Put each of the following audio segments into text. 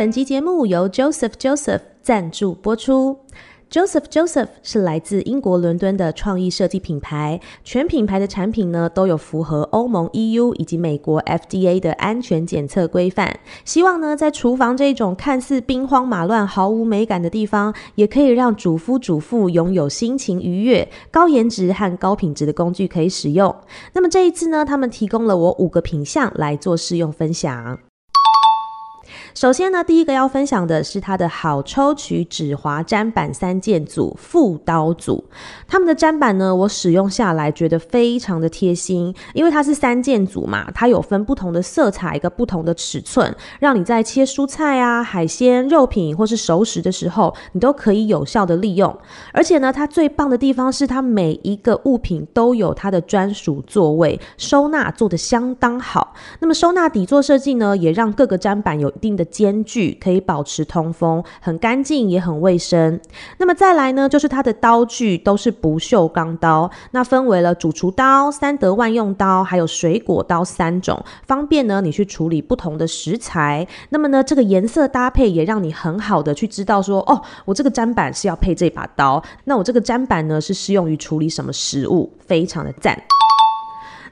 本集节目由 Joseph Joseph 赞助播出。Joseph Joseph 是来自英国伦敦的创意设计品牌，全品牌的产品呢都有符合欧盟 EU 以及美国 FDA 的安全检测规范。希望呢在厨房这种看似兵荒马乱、毫无美感的地方，也可以让主夫主妇拥有心情愉悦、高颜值和高品质的工具可以使用。那么这一次呢，他们提供了我五个品项来做试用分享。首先呢，第一个要分享的是它的好抽取指滑砧板三件组副刀组。他们的砧板呢，我使用下来觉得非常的贴心，因为它是三件组嘛，它有分不同的色彩，一个不同的尺寸，让你在切蔬菜啊、海鲜、肉品或是熟食的时候，你都可以有效的利用。而且呢，它最棒的地方是它每一个物品都有它的专属座位，收纳做得相当好。那么收纳底座设计呢，也让各个砧板有一定的间距，可以保持通风，很干净也很卫生。那么再来呢，就是它的刀具都是不锈钢刀，那分为了主厨刀、三德万用刀，还有水果刀三种，方便呢你去处理不同的食材。那么呢，这个颜色搭配也让你很好的去知道说，哦，我这个砧板是要配这把刀，那我这个砧板呢是适用于处理什么食物，非常的赞。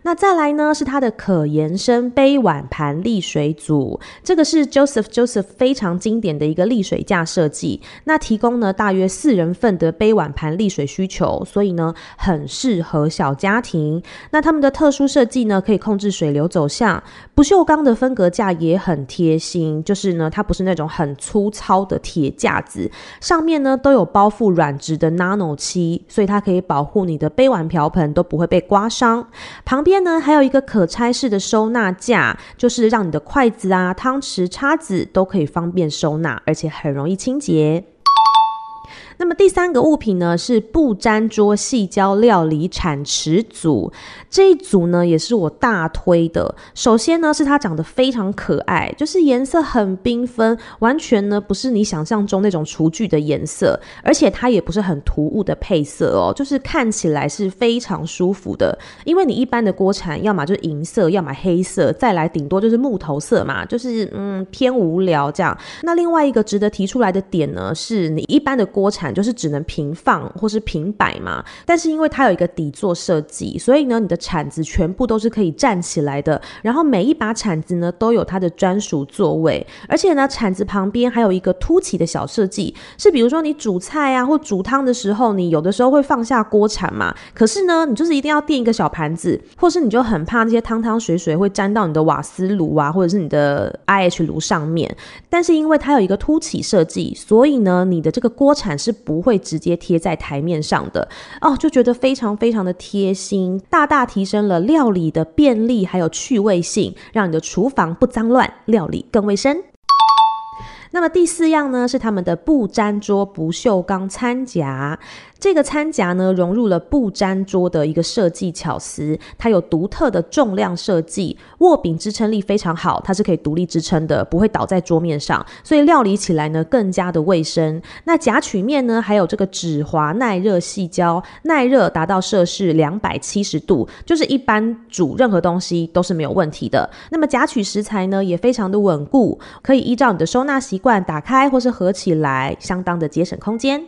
那再来呢，是它的可延伸杯碗盘沥水组，这个是 Joseph Joseph 非常经典的一个沥水架设计。那提供呢大约四人份的杯碗盘沥水需求，所以呢很适合小家庭。那他们的特殊设计呢，可以控制水流走向。不锈钢的分隔架也很贴心，就是呢它不是那种很粗糙的铁架子，上面呢都有包覆软质的 nano 漆，所以它可以保护你的杯碗瓢盆都不会被刮伤。旁边呢，还有一个可拆式的收纳架，就是让你的筷子啊、汤匙、叉子都可以方便收纳，而且很容易清洁。那么第三个物品呢，是不粘桌细胶料理铲匙组。这一组呢，也是我大推的。首先呢，是它长得非常可爱，就是颜色很缤纷，完全呢不是你想象中那种厨具的颜色，而且它也不是很突兀的配色哦，就是看起来是非常舒服的。因为你一般的锅铲，要么就是银色，要么黑色，再来顶多就是木头色嘛，就是嗯偏无聊这样。那另外一个值得提出来的点呢，是你一般的锅铲。就是只能平放或是平摆嘛，但是因为它有一个底座设计，所以呢，你的铲子全部都是可以站起来的。然后每一把铲子呢，都有它的专属座位，而且呢，铲子旁边还有一个凸起的小设计，是比如说你煮菜啊或煮汤的时候，你有的时候会放下锅铲嘛，可是呢，你就是一定要垫一个小盘子，或是你就很怕那些汤汤水水会沾到你的瓦斯炉啊，或者是你的 IH 炉上面。但是因为它有一个凸起设计，所以呢，你的这个锅铲是不会直接贴在台面上的哦，就觉得非常非常的贴心，大大提升了料理的便利还有趣味性，让你的厨房不脏乱，料理更卫生。那么第四样呢，是他们的不粘桌不锈钢餐夹。这个餐夹呢，融入了不粘桌的一个设计巧思，它有独特的重量设计，握柄支撑力非常好，它是可以独立支撑的，不会倒在桌面上，所以料理起来呢更加的卫生。那夹取面呢，还有这个指滑耐热细胶，耐热达到摄氏两百七十度，就是一般煮任何东西都是没有问题的。那么夹取食材呢，也非常的稳固，可以依照你的收纳习惯打开或是合起来，相当的节省空间。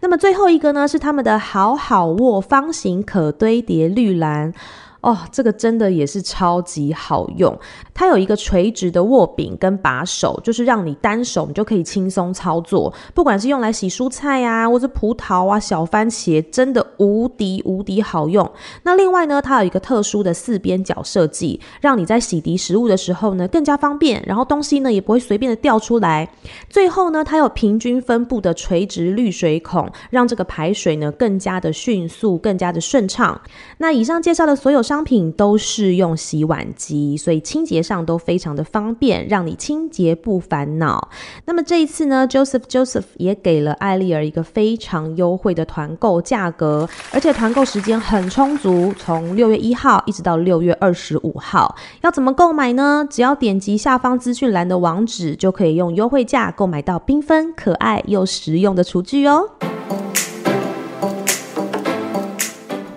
那么最后一个呢，是他们的好好握方形可堆叠绿篮。哦，这个真的也是超级好用。它有一个垂直的握柄跟把手，就是让你单手你就可以轻松操作。不管是用来洗蔬菜啊，或者葡萄啊、小番茄，真的无敌无敌好用。那另外呢，它有一个特殊的四边角设计，让你在洗涤食物的时候呢更加方便。然后东西呢也不会随便的掉出来。最后呢，它有平均分布的垂直滤水孔，让这个排水呢更加的迅速，更加的顺畅。那以上介绍的所有商品都适用洗碗机，所以清洁上都非常的方便，让你清洁不烦恼。那么这一次呢，Joseph Joseph 也给了艾丽儿一个非常优惠的团购价格，而且团购时间很充足，从六月一号一直到六月二十五号。要怎么购买呢？只要点击下方资讯栏的网址，就可以用优惠价购买到缤纷、可爱又实用的厨具哦。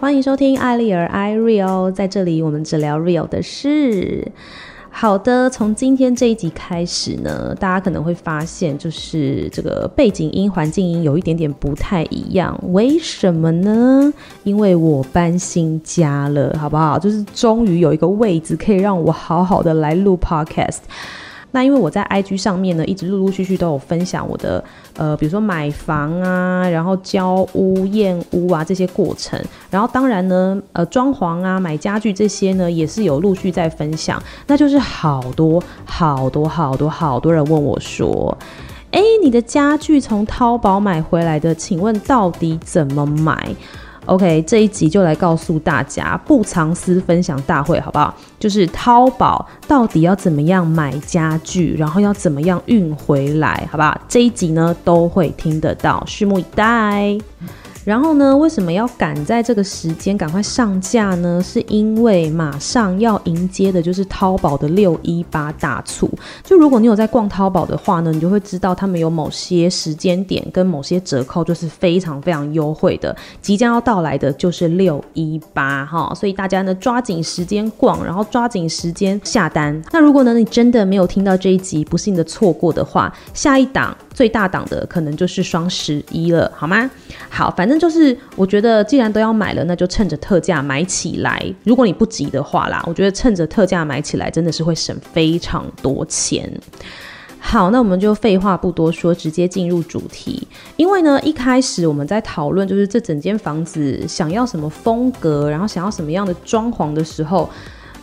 欢迎收听艾丽儿 I Real，在这里我们只聊 real 的事。好的，从今天这一集开始呢，大家可能会发现，就是这个背景音、环境音有一点点不太一样。为什么呢？因为我搬新家了，好不好？就是终于有一个位置可以让我好好的来录 podcast。那因为我在 IG 上面呢，一直陆陆续续都有分享我的呃，比如说买房啊，然后交屋、验屋啊这些过程，然后当然呢，呃，装潢啊、买家具这些呢，也是有陆续在分享。那就是好多好多好多好多人问我说，哎，你的家具从淘宝买回来的，请问到底怎么买？OK，这一集就来告诉大家不藏私分享大会，好不好？就是淘宝到底要怎么样买家具，然后要怎么样运回来，好不好？这一集呢都会听得到，拭目以待。然后呢，为什么要赶在这个时间赶快上架呢？是因为马上要迎接的就是淘宝的六一八大促。就如果你有在逛淘宝的话呢，你就会知道他们有某些时间点跟某些折扣，就是非常非常优惠的。即将要到来的就是六一八哈，所以大家呢抓紧时间逛，然后抓紧时间下单。那如果呢你真的没有听到这一集，不幸的错过的话，下一档最大档的可能就是双十一了，好吗？好，反正。反正就是，我觉得既然都要买了，那就趁着特价买起来。如果你不急的话啦，我觉得趁着特价买起来，真的是会省非常多钱。好，那我们就废话不多说，直接进入主题。因为呢，一开始我们在讨论就是这整间房子想要什么风格，然后想要什么样的装潢的时候，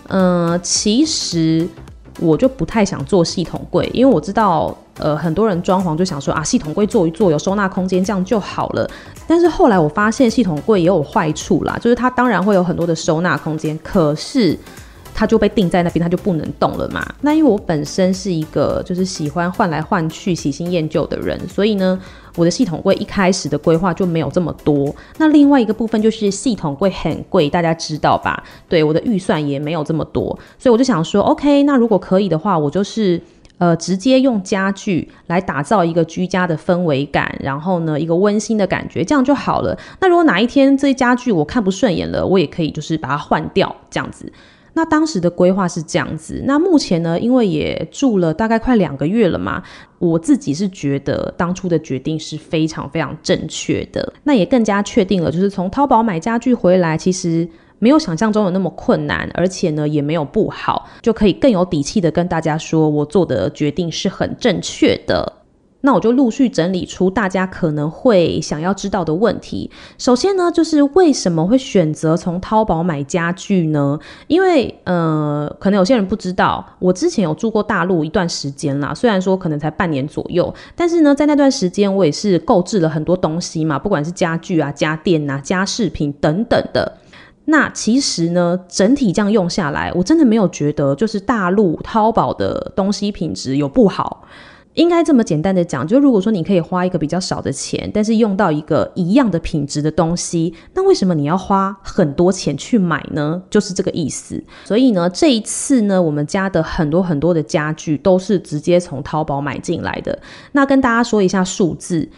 嗯、其实我就不太想做系统柜，因为我知道。呃，很多人装潢就想说啊，系统柜做一做，有收纳空间，这样就好了。但是后来我发现系统柜也有坏处啦，就是它当然会有很多的收纳空间，可是它就被定在那边，它就不能动了嘛。那因为我本身是一个就是喜欢换来换去、喜新厌旧的人，所以呢，我的系统柜一开始的规划就没有这么多。那另外一个部分就是系统柜很贵，大家知道吧？对，我的预算也没有这么多，所以我就想说，OK，那如果可以的话，我就是。呃，直接用家具来打造一个居家的氛围感，然后呢，一个温馨的感觉，这样就好了。那如果哪一天这些家具我看不顺眼了，我也可以就是把它换掉，这样子。那当时的规划是这样子。那目前呢，因为也住了大概快两个月了嘛，我自己是觉得当初的决定是非常非常正确的。那也更加确定了，就是从淘宝买家具回来，其实。没有想象中的那么困难，而且呢也没有不好，就可以更有底气的跟大家说，我做的决定是很正确的。那我就陆续整理出大家可能会想要知道的问题。首先呢，就是为什么会选择从淘宝买家具呢？因为呃，可能有些人不知道，我之前有住过大陆一段时间啦，虽然说可能才半年左右，但是呢，在那段时间我也是购置了很多东西嘛，不管是家具啊、家电啊、家饰品等等的。那其实呢，整体这样用下来，我真的没有觉得就是大陆淘宝的东西品质有不好。应该这么简单的讲，就如果说你可以花一个比较少的钱，但是用到一个一样的品质的东西，那为什么你要花很多钱去买呢？就是这个意思。所以呢，这一次呢，我们家的很多很多的家具都是直接从淘宝买进来的。那跟大家说一下数字。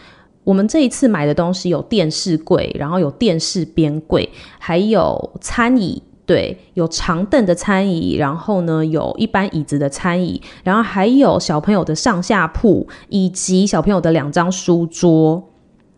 我们这一次买的东西有电视柜，然后有电视边柜，还有餐椅，对，有长凳的餐椅，然后呢，有一般椅子的餐椅，然后还有小朋友的上下铺，以及小朋友的两张书桌，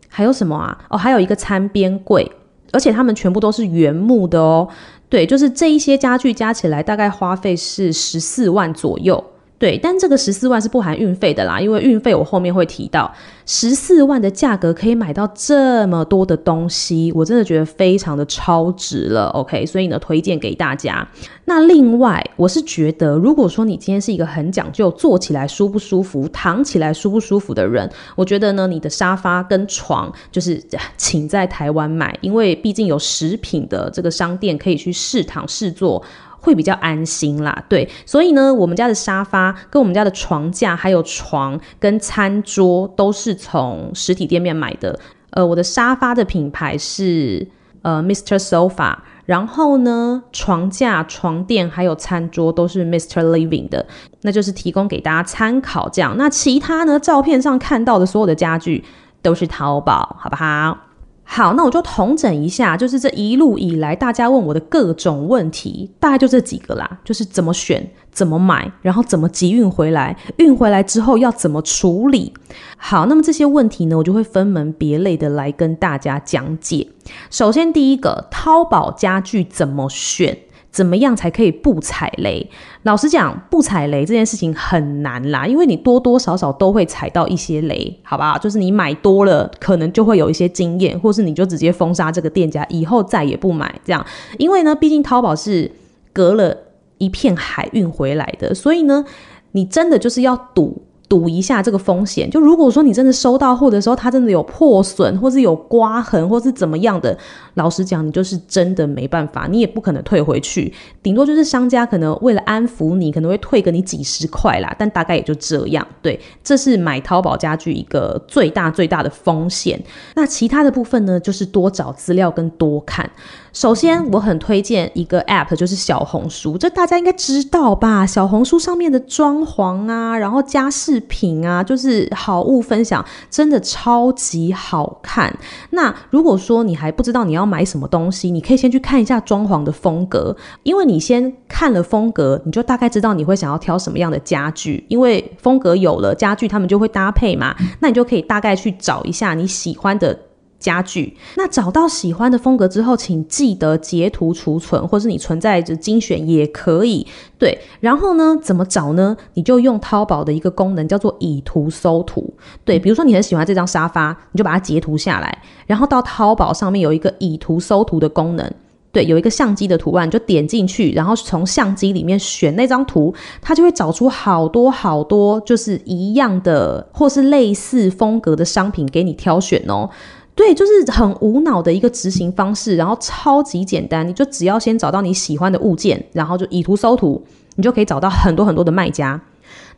还有什么啊？哦，还有一个餐边柜，而且它们全部都是原木的哦。对，就是这一些家具加起来大概花费是十四万左右。对，但这个十四万是不含运费的啦，因为运费我后面会提到。十四万的价格可以买到这么多的东西，我真的觉得非常的超值了。OK，所以呢，推荐给大家。那另外，我是觉得，如果说你今天是一个很讲究坐起来舒不舒服、躺起来舒不舒服的人，我觉得呢，你的沙发跟床就是请在台湾买，因为毕竟有食品的这个商店可以去试躺试坐。会比较安心啦，对，所以呢，我们家的沙发跟我们家的床架，还有床跟餐桌都是从实体店面买的。呃，我的沙发的品牌是呃 Mr. Sofa，然后呢，床架、床垫还有餐桌都是 Mr. Living 的，那就是提供给大家参考这样。那其他呢，照片上看到的所有的家具都是淘宝，好不好？好，那我就统整一下，就是这一路以来大家问我的各种问题，大概就这几个啦，就是怎么选、怎么买，然后怎么集运回来，运回来之后要怎么处理。好，那么这些问题呢，我就会分门别类的来跟大家讲解。首先，第一个，淘宝家具怎么选？怎么样才可以不踩雷？老实讲，不踩雷这件事情很难啦，因为你多多少少都会踩到一些雷，好吧？就是你买多了，可能就会有一些经验，或是你就直接封杀这个店家，以后再也不买这样。因为呢，毕竟淘宝是隔了一片海运回来的，所以呢，你真的就是要赌。赌一下这个风险，就如果说你真的收到货的时候，它真的有破损，或是有刮痕，或是怎么样的，老实讲，你就是真的没办法，你也不可能退回去，顶多就是商家可能为了安抚你，可能会退给你几十块啦，但大概也就这样。对，这是买淘宝家具一个最大最大的风险。那其他的部分呢，就是多找资料跟多看。首先，我很推荐一个 App，就是小红书，这大家应该知道吧？小红书上面的装潢啊，然后家饰品啊，就是好物分享，真的超级好看。那如果说你还不知道你要买什么东西，你可以先去看一下装潢的风格，因为你先看了风格，你就大概知道你会想要挑什么样的家具，因为风格有了，家具他们就会搭配嘛，那你就可以大概去找一下你喜欢的。家具，那找到喜欢的风格之后，请记得截图储存，或是你存在着精选也可以。对，然后呢，怎么找呢？你就用淘宝的一个功能，叫做以图搜图。对，比如说你很喜欢这张沙发，你就把它截图下来，然后到淘宝上面有一个以图搜图的功能。对，有一个相机的图案，就点进去，然后从相机里面选那张图，它就会找出好多好多就是一样的或是类似风格的商品给你挑选哦。对，就是很无脑的一个执行方式，然后超级简单，你就只要先找到你喜欢的物件，然后就以图搜图，你就可以找到很多很多的卖家。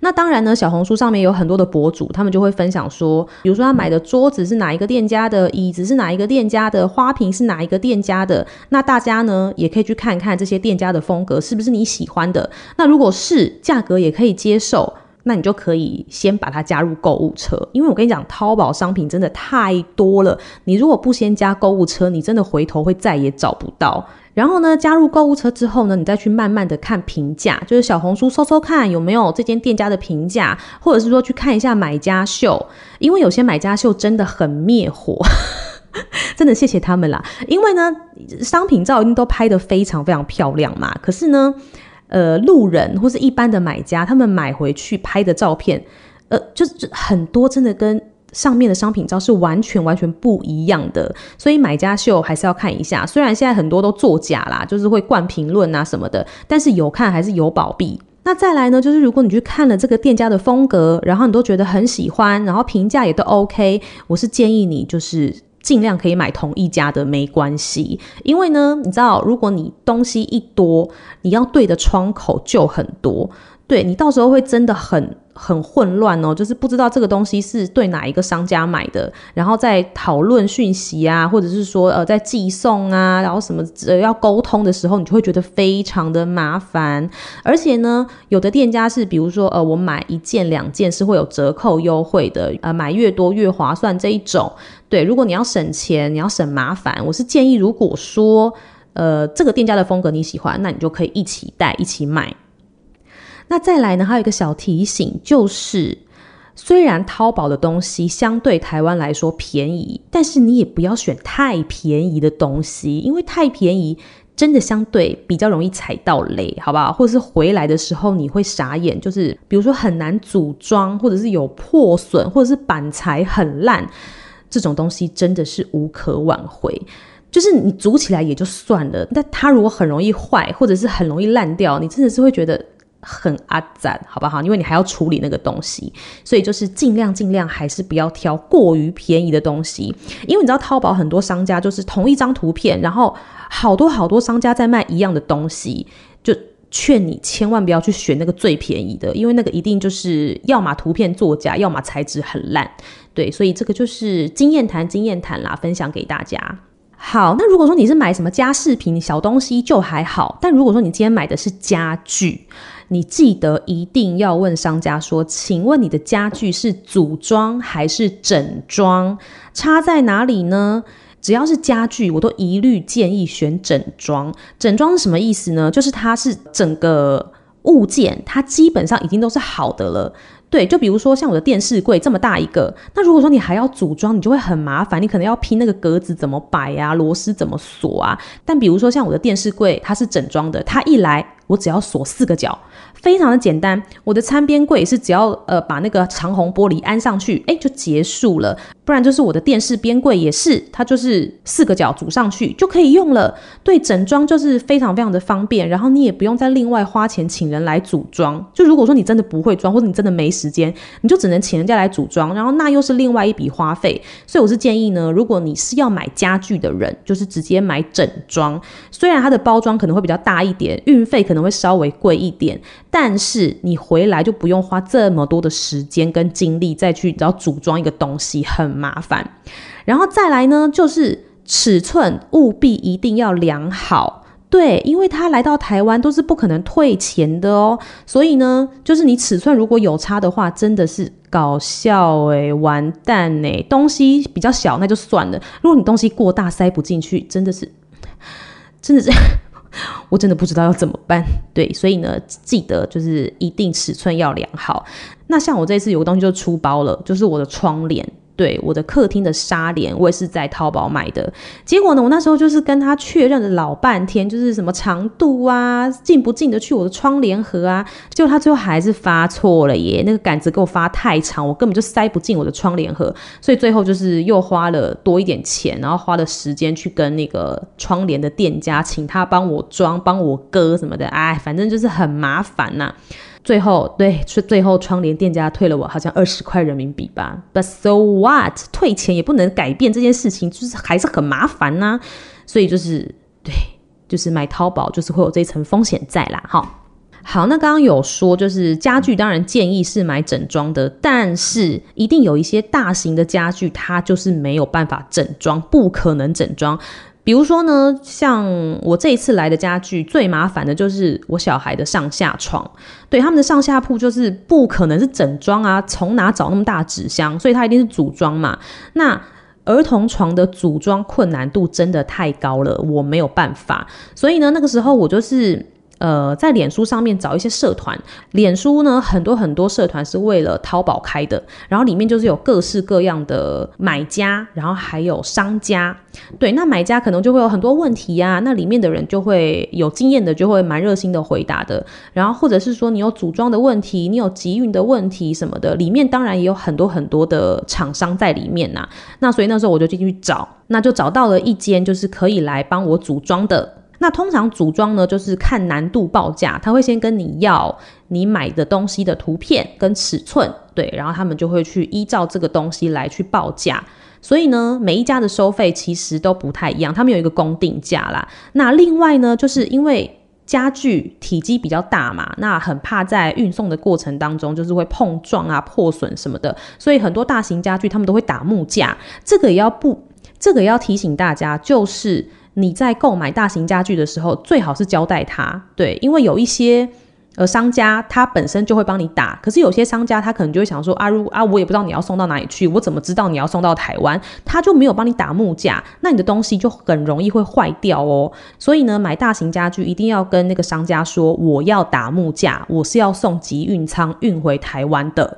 那当然呢，小红书上面有很多的博主，他们就会分享说，比如说他买的桌子是哪一个店家的，椅子是哪一个店家的，花瓶是哪一个店家的。那大家呢，也可以去看看这些店家的风格是不是你喜欢的。那如果是，价格也可以接受。那你就可以先把它加入购物车，因为我跟你讲，淘宝商品真的太多了，你如果不先加购物车，你真的回头会再也找不到。然后呢，加入购物车之后呢，你再去慢慢的看评价，就是小红书搜搜看有没有这间店家的评价，或者是说去看一下买家秀，因为有些买家秀真的很灭火，真的谢谢他们啦。因为呢，商品照一定都拍得非常非常漂亮嘛，可是呢。呃，路人或是一般的买家，他们买回去拍的照片，呃，就是很多真的跟上面的商品照是完全完全不一样的，所以买家秀还是要看一下。虽然现在很多都作假啦，就是会灌评论啊什么的，但是有看还是有保庇。那再来呢，就是如果你去看了这个店家的风格，然后你都觉得很喜欢，然后评价也都 OK，我是建议你就是。尽量可以买同一家的没关系，因为呢，你知道，如果你东西一多，你要对的窗口就很多，对，你到时候会真的很。很混乱哦，就是不知道这个东西是对哪一个商家买的，然后在讨论讯息啊，或者是说呃在寄送啊，然后什么呃要沟通的时候，你就会觉得非常的麻烦。而且呢，有的店家是比如说呃我买一件两件是会有折扣优惠的，呃买越多越划算这一种。对，如果你要省钱，你要省麻烦，我是建议如果说呃这个店家的风格你喜欢，那你就可以一起带一起买。那再来呢，还有一个小提醒，就是虽然淘宝的东西相对台湾来说便宜，但是你也不要选太便宜的东西，因为太便宜真的相对比较容易踩到雷，好不好？或者是回来的时候你会傻眼，就是比如说很难组装，或者是有破损，或者是板材很烂，这种东西真的是无可挽回。就是你组起来也就算了，但它如果很容易坏，或者是很容易烂掉，你真的是会觉得。很阿赞，好不好？因为你还要处理那个东西，所以就是尽量尽量还是不要挑过于便宜的东西。因为你知道淘宝很多商家就是同一张图片，然后好多好多商家在卖一样的东西，就劝你千万不要去选那个最便宜的，因为那个一定就是要么图片作假，要么材质很烂。对，所以这个就是经验谈，经验谈啦，分享给大家。好，那如果说你是买什么家饰品、小东西就还好，但如果说你今天买的是家具，你记得一定要问商家说，请问你的家具是组装还是整装？差在哪里呢？只要是家具，我都一律建议选整装。整装是什么意思呢？就是它是整个物件，它基本上已经都是好的了。对，就比如说像我的电视柜这么大一个，那如果说你还要组装，你就会很麻烦，你可能要拼那个格子怎么摆啊，螺丝怎么锁啊。但比如说像我的电视柜，它是整装的，它一来我只要锁四个角。非常的简单，我的餐边柜是只要呃把那个长虹玻璃安上去，哎，就结束了。不然就是我的电视边柜也是，它就是四个角组上去就可以用了。对，整装就是非常非常的方便，然后你也不用再另外花钱请人来组装。就如果说你真的不会装，或者你真的没时间，你就只能请人家来组装，然后那又是另外一笔花费。所以我是建议呢，如果你是要买家具的人，就是直接买整装。虽然它的包装可能会比较大一点，运费可能可能会稍微贵一点。但是你回来就不用花这么多的时间跟精力再去然后组装一个东西，很麻烦。然后再来呢，就是尺寸务必一定要量好，对，因为他来到台湾都是不可能退钱的哦。所以呢，就是你尺寸如果有差的话，真的是搞笑诶，完蛋诶，东西比较小那就算了，如果你东西过大塞不进去，真的是，真的是。我真的不知道要怎么办，对，所以呢，记得就是一定尺寸要量好。那像我这次有个东西就出包了，就是我的窗帘。对，我的客厅的纱帘，我也是在淘宝买的。结果呢，我那时候就是跟他确认了老半天，就是什么长度啊，进不进得去我的窗帘盒啊。结果他最后还是发错了耶，那个杆子给我发太长，我根本就塞不进我的窗帘盒。所以最后就是又花了多一点钱，然后花了时间去跟那个窗帘的店家，请他帮我装、帮我割什么的。哎，反正就是很麻烦呐、最后，对，最最后窗帘店家退了我好像二十块人民币吧。But so what？退钱也不能改变这件事情，就是还是很麻烦呐、所以就是对，就是买淘宝就是会有这一层风险在啦。哈，好，那刚刚有说就是家具，当然建议是买整装的，但是一定有一些大型的家具，它就是没有办法整装，不可能整装。比如说呢，像我这一次来的家具，最麻烦的就是我小孩的上下床。对，他们的上下铺就是不可能是整装啊，从哪找那么大纸箱？所以它一定是组装嘛。那儿童床的组装困难度真的太高了，我没有办法。所以呢，那个时候我就是。呃，在脸书上面找一些社团，脸书呢，很多很多社团是为了淘宝开的，然后里面就是有各式各样的买家，然后还有商家。对，那买家可能就会有很多问题呀，那里面的人就会有经验的就会蛮热心的回答的，然后或者是说你有组装的问题，你有集运的问题什么的，里面当然也有很多很多的厂商在里面呐。那所以那时候我就进去找，那就找到了一间就是可以来帮我组装的。那通常组装呢，就是看难度报价，他会先跟你要你买的东西的图片跟尺寸，对，然后他们就会去依照这个东西来去报价。所以呢，每一家的收费其实都不太一样，他们有一个公定价啦。那另外呢，就是因为家具体积比较大嘛，那很怕在运送的过程当中就是会碰撞啊、破损什么的，所以很多大型家具他们都会打木架。这个也要不，这个也要提醒大家，就是。你在购买大型家具的时候，最好是交代他，对，因为有一些呃商家他本身就会帮你打，可是有些商家他可能就会想说啊，如啊，我也不知道你要送到哪里去，我怎么知道你要送到台湾？他就没有帮你打木架，那你的东西就很容易会坏掉哦。所以呢，买大型家具一定要跟那个商家说，我要打木架，我是要送集运仓运回台湾的。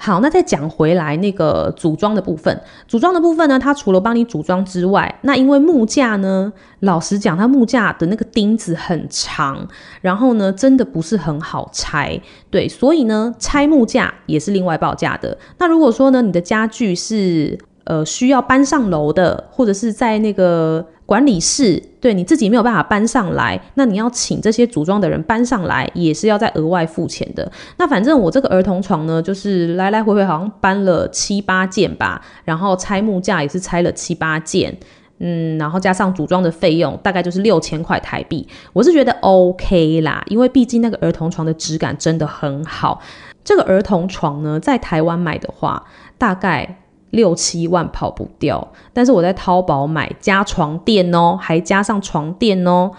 好，那再讲回来那个组装的部分，组装的部分呢，它除了帮你组装之外，那因为木架呢，老实讲，它木架的那个钉子很长，然后呢，真的不是很好拆，对，所以呢，拆木架也是另外报价的。那如果说呢，你的家具是呃需要搬上楼的，或者是在那个。管理室，对，你自己没有办法搬上来，那你要请这些组装的人搬上来，也是要再额外付钱的。那反正我这个儿童床呢，就是来来回回好像搬了七八件吧，然后拆木架也是拆了七八件，嗯，然后加上组装的费用，大概就是六千块台币。我是觉得 OK 啦，因为毕竟那个儿童床的质感真的很好。这个儿童床呢，在台湾买的话，大概。六七万跑不掉，但是我在淘宝买加床垫哦，还加上床垫哦，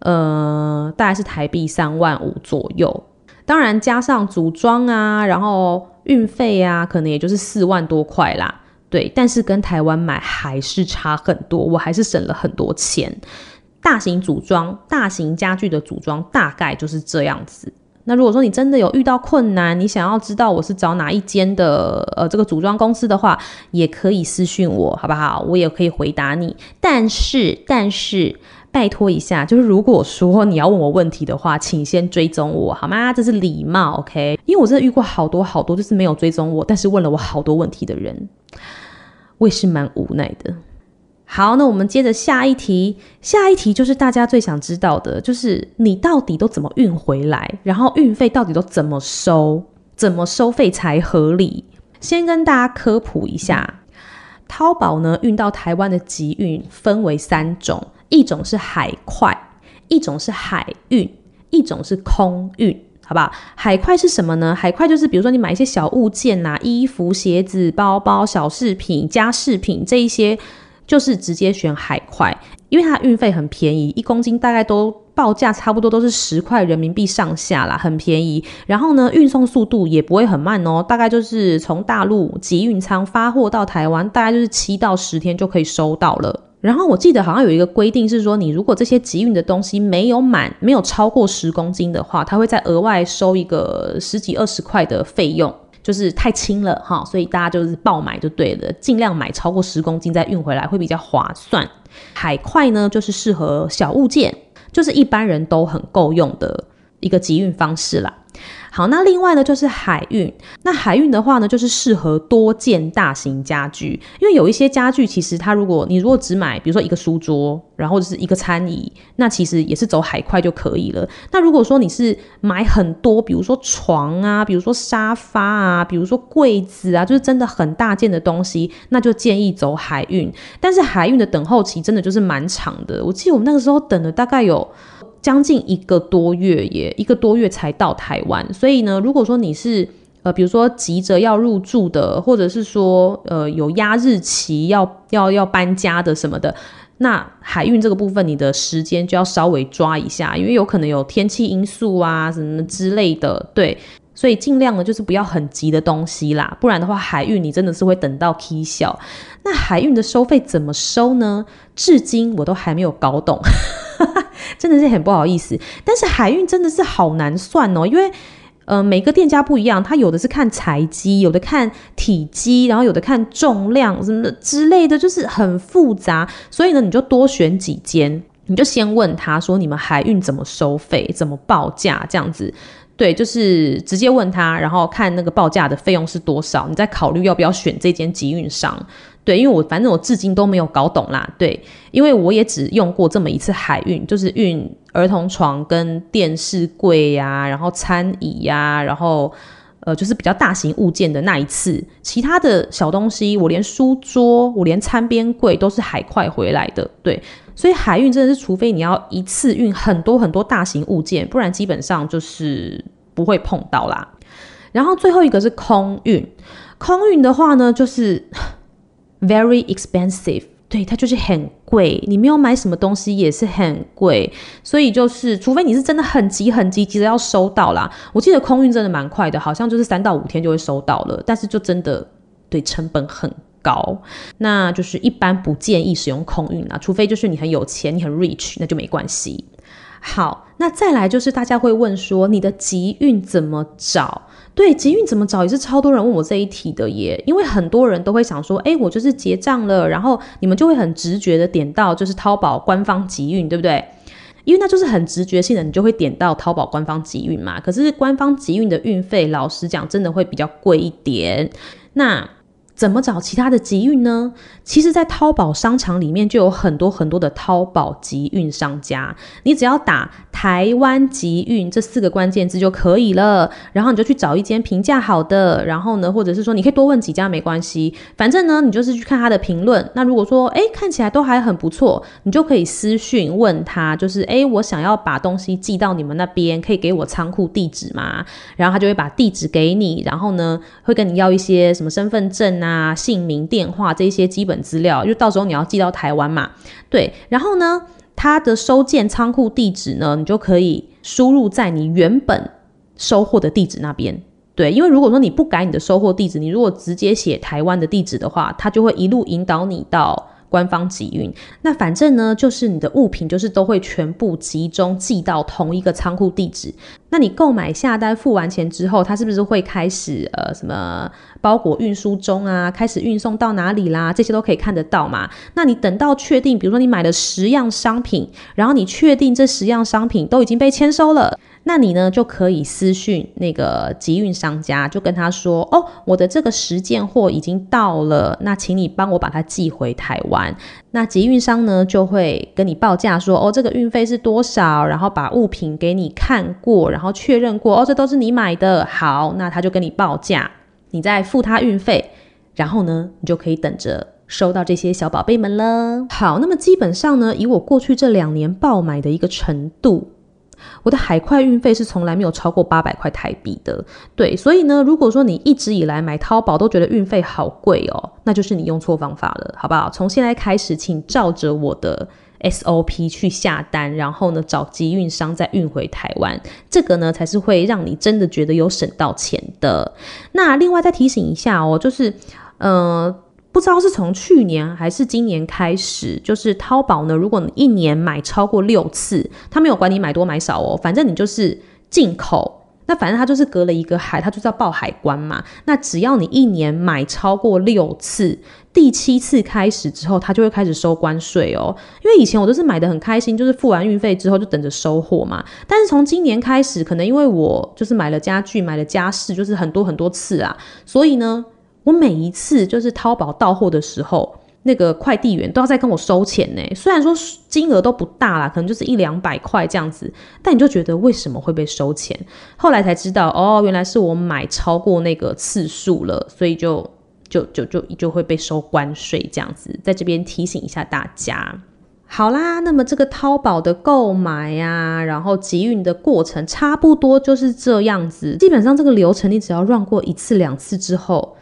呃，大概是台币三万五左右。当然加上组装啊，然后运费啊，可能也就是四万多块啦。对，但是跟台湾买还是差很多，我还是省了很多钱。大型组装、大型家具的组装大概就是这样子。那如果说你真的有遇到困难，你想要知道我是找哪一间的呃这个组装公司的话，也可以私信我，好不好？我也可以回答你。但是，但是拜托一下，就是如果说你要问我问题的话，请先追踪我好吗？这是礼貌，OK？因为我真的遇过好多好多，就是没有追踪我，但是问了我好多问题的人，我也是蛮无奈的。好，那我们接着下一题。下一题就是大家最想知道的，就是你到底都怎么运回来，然后运费到底都怎么收，怎么收费才合理？先跟大家科普一下，淘宝呢运到台湾的集运分为三种，一种是海快，一种是海运，一种是空运，好不好？海快是什么呢？海快就是比如说你买一些小物件呐、啊，衣服、鞋子、包包、小饰品、家饰品这一些。就是直接选海快，因为它运费很便宜，一公斤大概都报价差不多都是十块人民币上下啦，很便宜。然后呢，运送速度也不会很慢哦，大概就是从大陆集运仓发货到台湾，大概就是七到十天就可以收到了。然后我记得好像有一个规定是说，你如果这些集运的东西没有满，没有超过十公斤的话，它会再额外收一个十几二十块的费用。就是太轻了哈，所以大家就是爆买就对了，尽量买超过十公斤再运回来会比较划算。海块呢，就是适合小物件，就是一般人都很够用的一个集运方式啦。好，那另外呢就是海运。那海运的话呢，就是适合多件大型家具，因为有一些家具其实它如果你如果只买，比如说一个书桌，然后就是一个餐椅，那其实也是走海快就可以了。那如果说你是买很多，比如说床啊，比如说沙发啊，比如说柜子啊，就是真的很大件的东西，那就建议走海运。但是海运的等候期真的就是蛮长的，我记得我们那个时候等了大概有。将近一个多月耶，一个多月才到台湾。所以呢，如果说你是呃，比如说急着要入住的，或者是说呃有压日期要要要搬家的什么的，那海运这个部分你的时间就要稍微抓一下，因为有可能有天气因素啊什么之类的，对。所以尽量呢，就是不要很急的东西啦，不然的话，海运你真的是会等到起笑。那海运的收费怎么收呢？至今我都还没有搞懂，真的是很不好意思。但是海运真的是好难算哦，因为呃每个店家不一样，他有的是看材积，有的看体积，然后有的看重量什么的之类的，就是很复杂。所以呢，你就多选几间，你就先问他说，你们海运怎么收费，怎么报价这样子。对，就是直接问他，然后看那个报价的费用是多少，你再考虑要不要选这间集运商。对，因为我反正我至今都没有搞懂啦。对，因为我也只用过这么一次海运，就是运儿童床跟电视柜呀、然后餐椅呀、然后呃，就是比较大型物件的那一次。其他的小东西，我连书桌，我连餐边柜都是海快回来的。对，所以海运真的是，除非你要一次运很多很多大型物件，不然基本上就是不会碰到啦。然后最后一个是空运，空运的话呢，就是。Very expensive，对，它就是很贵。你没有买什么东西也是很贵，所以就是除非你是真的很急很急急的要收到啦。我记得空运真的蛮快的，好像就是三到五天就会收到了，但是就真的对成本很高，那就是一般不建议使用空运啦，除非就是你很有钱，你很 rich，那就没关系。好，那再来就是大家会问说，你的集运怎么找？对，集运怎么找也是超多人问我这一题的耶，因为很多人都会想说，哎，我就是结账了，然后你们就会很直觉的点到就是淘宝官方集运，对不对？因为那就是很直觉性的，你就会点到淘宝官方集运嘛。可是官方集运的运费，老实讲，真的会比较贵一点。那怎么找其他的集运呢？其实，在淘宝商场里面就有很多很多的淘宝集运商家，你只要打“台湾集运”这四个关键字就可以了。然后你就去找一间评价好的，然后呢，或者是说你可以多问几家没关系，反正呢，你就是去看他的评论。那如果说哎看起来都还很不错，你就可以私讯问他，就是哎我想要把东西寄到你们那边，可以给我仓库地址吗？然后他就会把地址给你，然后呢会跟你要一些什么身份证啊。啊，姓名、电话这些基本资料，就到时候你要寄到台湾嘛，对。然后呢，它的收件仓库地址呢，你就可以输入在你原本收货的地址那边。对，因为如果说你不改你的收货地址，你如果直接写台湾的地址的话，它就会一路引导你到。官方集运，那反正呢，就是你的物品就是都会全部集中寄到同一个仓库地址。那你购买下单付完钱之后，它是不是会开始呃什么包裹运输中啊，开始运送到哪里啦？这些都可以看得到嘛。那你等到确定，比如说你买了十样商品，然后你确定这十样商品都已经被签收了。那你呢，就可以私讯那个集运商家，就跟他说：“哦，我的这个十件货已经到了，那请你帮我把它寄回台湾。”那集运商呢，就会跟你报价说：“哦，这个运费是多少？”然后把物品给你看过，然后确认过：“哦，这都是你买的。”好，那他就跟你报价，你再付他运费，然后呢，你就可以等着收到这些小宝贝们了。好，那么基本上呢，以我过去这两年爆买的一个程度。我的海快运费是从来没有超过八百块台币的，对，所以呢，如果说你一直以来买淘宝都觉得运费好贵哦，那就是你用错方法了，好不好？从现在开始，请照着我的 SOP 去下单，然后呢，找集运商再运回台湾，这个呢才是会让你真的觉得有省到钱的。那另外再提醒一下哦，就是，呃。不知道是从去年还是今年开始，就是淘宝呢，如果你一年买超过六次，他没有管你买多买少哦，反正你就是进口，那反正他就是隔了一个海，他就是要报海关嘛。那只要你一年买超过六次，第七次开始之后，他就会开始收关税哦。因为以前我都是买的很开心，就是付完运费之后就等着收货嘛。但是从今年开始，可能因为我就是买了家具、买了家饰，就是很多很多次啊，所以呢。我每一次就是淘宝到货的时候，那个快递员都要再跟我收钱呢。虽然说金额都不大啦，可能就是一两百块这样子，但你就觉得为什么会被收钱？后来才知道，哦，原来是我买超过那个次数了，所以就就就就就会被收关税这样子。在这边提醒一下大家。好啦，那么这个淘宝的购买呀，然后集运的过程差不多就是这样子。基本上这个流程你只要 run 过一次两次之后。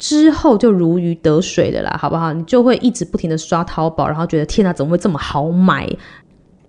之后就如鱼得水的啦，好不好？你就会一直不停的刷淘宝，然后觉得天哪，怎么会这么好买？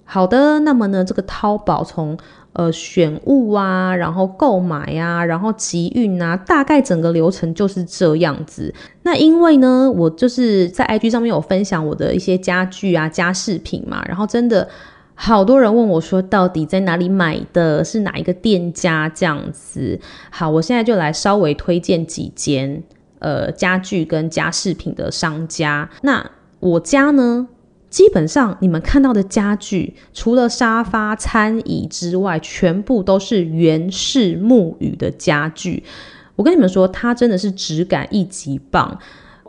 好的，那么呢，这个淘宝从呃选物啊，然后购买啊，然后集运啊，大概整个流程就是这样子。那因为呢，我就是在 IG 上面有分享我的一些家具啊、家饰品嘛，然后真的好多人问我说，到底在哪里买的？是哪一个店家这样子？好，我现在就来稍微推荐几间。呃，家具跟家饰品的商家，那我家呢，基本上你们看到的家具，除了沙发、餐椅之外，全部都是原式木语的家具。我跟你们说，它真的是质感一级棒。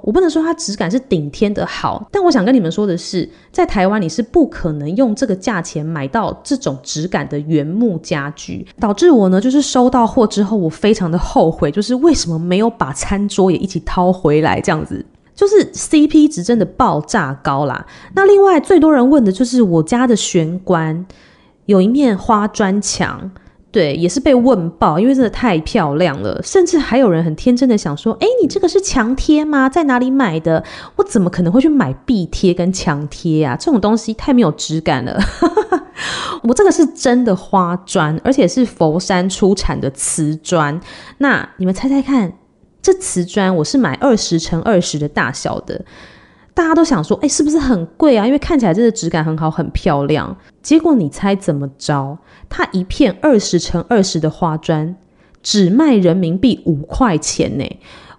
我不能说它质感是顶天的好，但我想跟你们说的是，在台湾你是不可能用这个价钱买到这种质感的原木家具，导致我呢就是收到货之后，我非常的后悔，就是为什么没有把餐桌也一起掏回来，这样子就是 CP 值真的爆炸高啦。那另外最多人问的就是我家的玄关有一面花砖墙。对，也是被问爆，因为真的太漂亮了，甚至还有人很天真的想说：“哎，你这个是墙贴吗？在哪里买的？我怎么可能会去买壁贴跟墙贴啊？这种东西太没有质感了。”我这个是真的花砖，而且是佛山出产的瓷砖。那你们猜猜看，这瓷砖我是买二十乘二十的大小的。大家都想说，哎，是不是很贵啊？因为看起来真的质感很好，很漂亮。结果你猜怎么着？它一片二十乘二十的花砖，只卖人民币五块钱呢。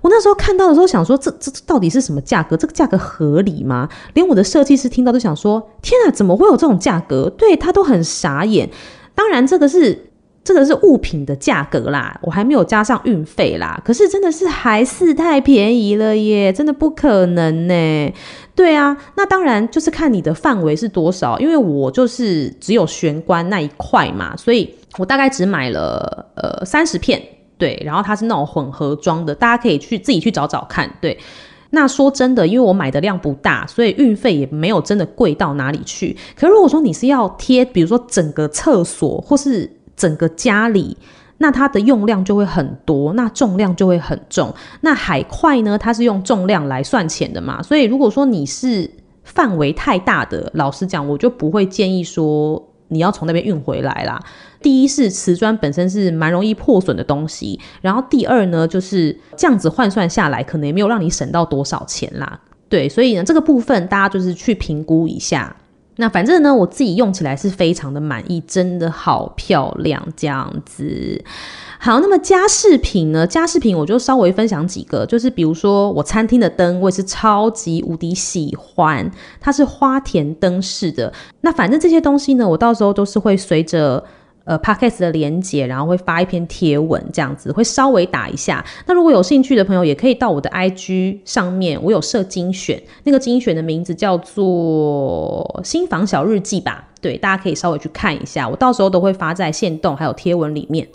我那时候看到的时候想说，这这这到底是什么价格？这个价格合理吗？连我的设计师听到都想说，天啊，怎么会有这种价格？对，他都很傻眼。当然，这个是。这个是物品的价格啦，我还没有加上运费啦。可是真的是还是太便宜了耶，真的不可能呢。对啊，那当然就是看你的范围是多少，因为我就是只有玄关那一块嘛，所以我大概只买了呃三十片，对，然后它是那种混合装的，大家可以去自己去找找看。对，那说真的，因为我买的量不大，所以运费也没有真的贵到哪里去。可如果说你是要贴，比如说整个厕所或是整个家里，那它的用量就会很多，那重量就会很重。那海块呢，它是用重量来算钱的嘛，所以如果说你是范围太大的，老实讲，我就不会建议说你要从那边运回来啦。第一是瓷砖本身是蛮容易破损的东西，然后第二呢，就是这样子换算下来，可能也没有让你省到多少钱啦。对，所以呢，这个部分大家就是去评估一下。那反正呢，我自己用起来是非常的满意，真的好漂亮，这样子。好，那么家饰品呢？家饰品我就稍微分享几个，就是比如说我餐厅的灯，我也是超级无敌喜欢，它是花田灯饰的。那反正这些东西呢，我到时候都是会随着。呃，Podcast 的连接，然后会发一篇贴文，这样子会稍微打一下。那如果有兴趣的朋友，也可以到我的 IG 上面，我有设精选，那个精选的名字叫做“新房小日记”吧。对，大家可以稍微去看一下，我到时候都会发在限动还有贴文里面。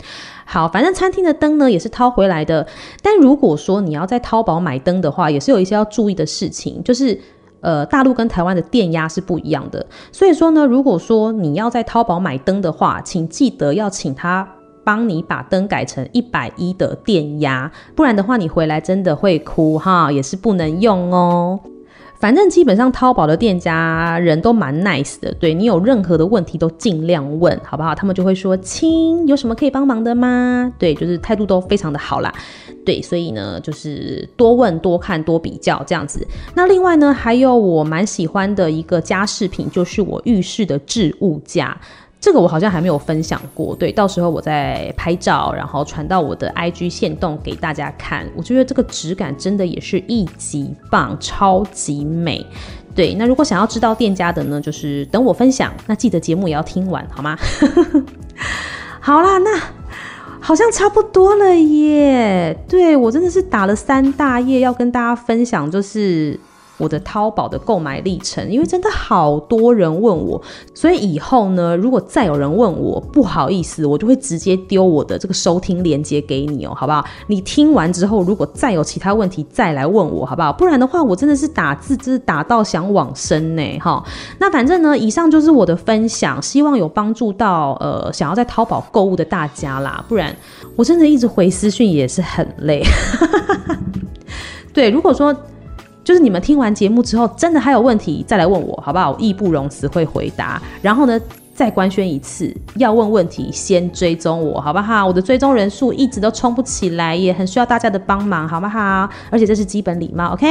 好，反正餐厅的灯呢也是掏回来的。但如果说你要在淘宝买灯的话，也是有一些要注意的事情，就是。呃，大陆跟台湾的电压是不一样的，所以说呢，如果说你要在淘宝买灯的话，请记得要请他帮你把灯改成一百一的电压，不然的话你回来真的会哭哈，也是不能用哦。反正基本上淘宝的店家人都蛮 nice 的，对，你有任何的问题都尽量问，好不好？他们就会说，亲，有什么可以帮忙的吗？对，就是态度都非常的好啦。对，所以呢，就是多问、多看、多比较这样子。那另外呢，还有我蛮喜欢的一个家饰品，就是我浴室的置物架。这个我好像还没有分享过，对，到时候我再拍照，然后传到我的 IG 线动给大家看。我觉得这个质感真的也是一级棒，超级美。对，那如果想要知道店家的呢，就是等我分享，那记得节目也要听完，好吗？好啦，那好像差不多了耶。对，我真的是打了三大页要跟大家分享，就是。我的淘宝的购买历程，因为真的好多人问我，所以以后呢，如果再有人问我，不好意思，我就会直接丢我的这个收听链接给你哦，好不好？你听完之后，如果再有其他问题，再来问我，好不好？不然的话，我真的是打字，就是打到想往生呢，哈。那反正呢，以上就是我的分享，希望有帮助到呃想要在淘宝购物的大家啦。不然我真的一直回私讯也是很累。对，如果说。就是你们听完节目之后，真的还有问题再来问我，好不好？我义不容辞会回答。然后呢，再官宣一次，要问问题先追踪我，好不好？我的追踪人数一直都冲不起来，也很需要大家的帮忙，好不好？而且这是基本礼貌，OK？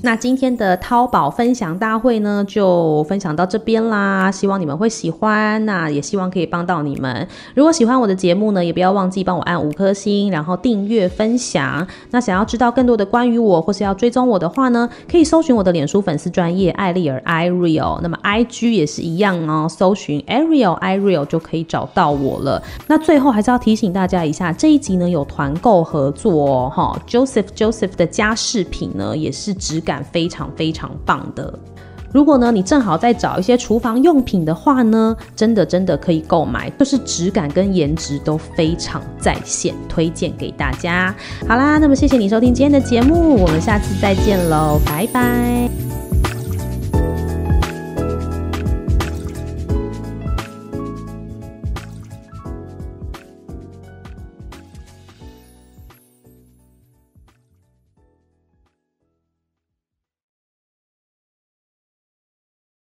那今天的淘宝分享大会呢，就分享到这边啦。希望你们会喜欢，那也希望可以帮到你们。如果喜欢我的节目呢，也不要忘记帮我按五颗星，然后订阅分享。那想要知道更多的关于我，或是要追踪我的话呢，可以搜寻我的脸书粉丝专页艾丽儿 Ireal。那么 IG 也是一样哦，搜寻 Ariel Ireal 就可以找到我了。那最后还是要提醒大家一下，这一集呢有团购合作哦，哈，Joseph Joseph 的家饰品呢也是直。感非常非常棒的。如果呢，你正好在找一些厨房用品的话呢，真的真的可以购买，就是质感跟颜值都非常在线，推荐给大家。好啦，那么谢谢你收听今天的节目，我们下次再见喽，拜拜。